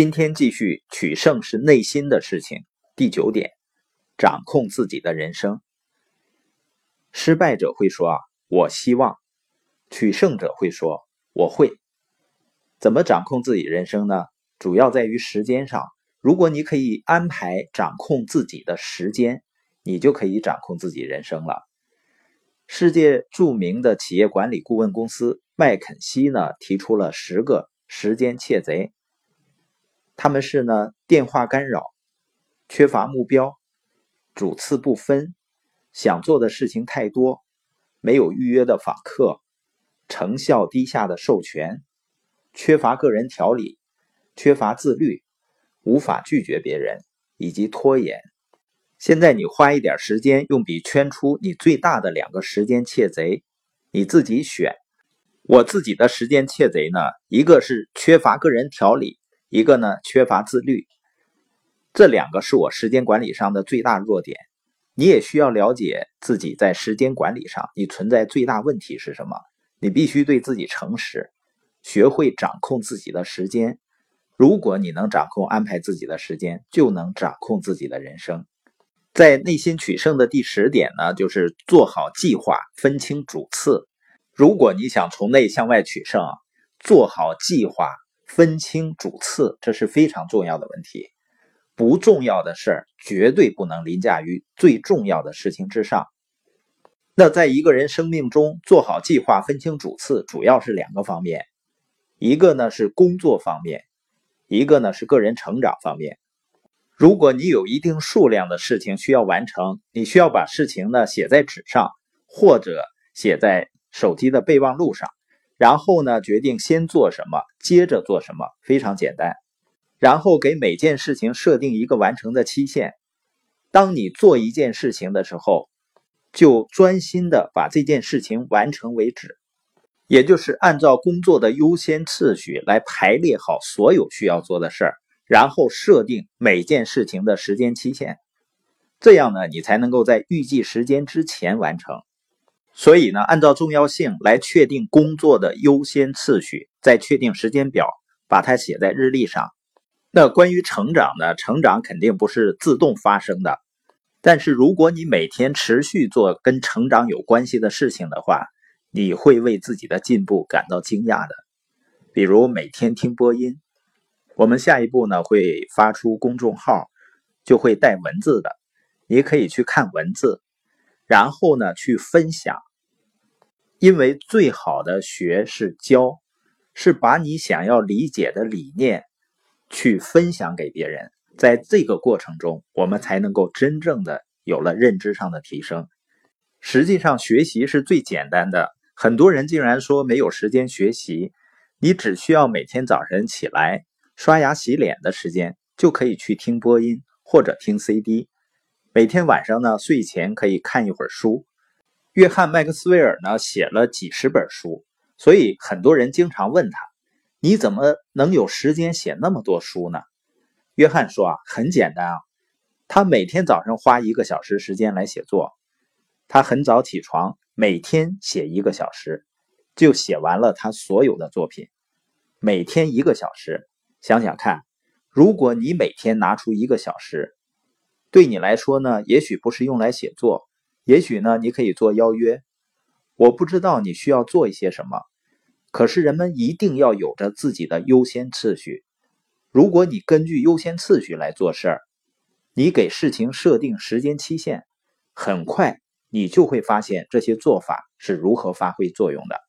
今天继续取胜是内心的事情。第九点，掌控自己的人生。失败者会说：“啊，我希望。”取胜者会说：“我会。”怎么掌控自己人生呢？主要在于时间上。如果你可以安排掌控自己的时间，你就可以掌控自己人生了。世界著名的企业管理顾问公司麦肯锡呢，提出了十个时间窃贼。他们是呢，电话干扰，缺乏目标，主次不分，想做的事情太多，没有预约的访客，成效低下的授权，缺乏个人条理，缺乏自律，无法拒绝别人，以及拖延。现在你花一点时间，用笔圈出你最大的两个时间窃贼，你自己选。我自己的时间窃贼呢，一个是缺乏个人条理。一个呢，缺乏自律，这两个是我时间管理上的最大弱点。你也需要了解自己在时间管理上你存在最大问题是什么。你必须对自己诚实，学会掌控自己的时间。如果你能掌控安排自己的时间，就能掌控自己的人生。在内心取胜的第十点呢，就是做好计划，分清主次。如果你想从内向外取胜，做好计划。分清主次，这是非常重要的问题。不重要的事儿绝对不能凌驾于最重要的事情之上。那在一个人生命中做好计划、分清主次，主要是两个方面：一个呢是工作方面，一个呢是个人成长方面。如果你有一定数量的事情需要完成，你需要把事情呢写在纸上，或者写在手机的备忘录上。然后呢，决定先做什么，接着做什么，非常简单。然后给每件事情设定一个完成的期限。当你做一件事情的时候，就专心的把这件事情完成为止，也就是按照工作的优先次序来排列好所有需要做的事儿，然后设定每件事情的时间期限。这样呢，你才能够在预计时间之前完成。所以呢，按照重要性来确定工作的优先次序，再确定时间表，把它写在日历上。那关于成长呢？成长肯定不是自动发生的，但是如果你每天持续做跟成长有关系的事情的话，你会为自己的进步感到惊讶的。比如每天听播音，我们下一步呢会发出公众号，就会带文字的，你可以去看文字，然后呢去分享。因为最好的学是教，是把你想要理解的理念去分享给别人，在这个过程中，我们才能够真正的有了认知上的提升。实际上，学习是最简单的。很多人竟然说没有时间学习，你只需要每天早晨起来刷牙洗脸的时间，就可以去听播音或者听 CD。每天晚上呢，睡前可以看一会儿书。约翰·麦克斯韦尔呢写了几十本书，所以很多人经常问他：“你怎么能有时间写那么多书呢？”约翰说：“啊，很简单啊，他每天早上花一个小时时间来写作，他很早起床，每天写一个小时，就写完了他所有的作品。每天一个小时，想想看，如果你每天拿出一个小时，对你来说呢，也许不是用来写作。”也许呢，你可以做邀约。我不知道你需要做一些什么，可是人们一定要有着自己的优先次序。如果你根据优先次序来做事儿，你给事情设定时间期限，很快你就会发现这些做法是如何发挥作用的。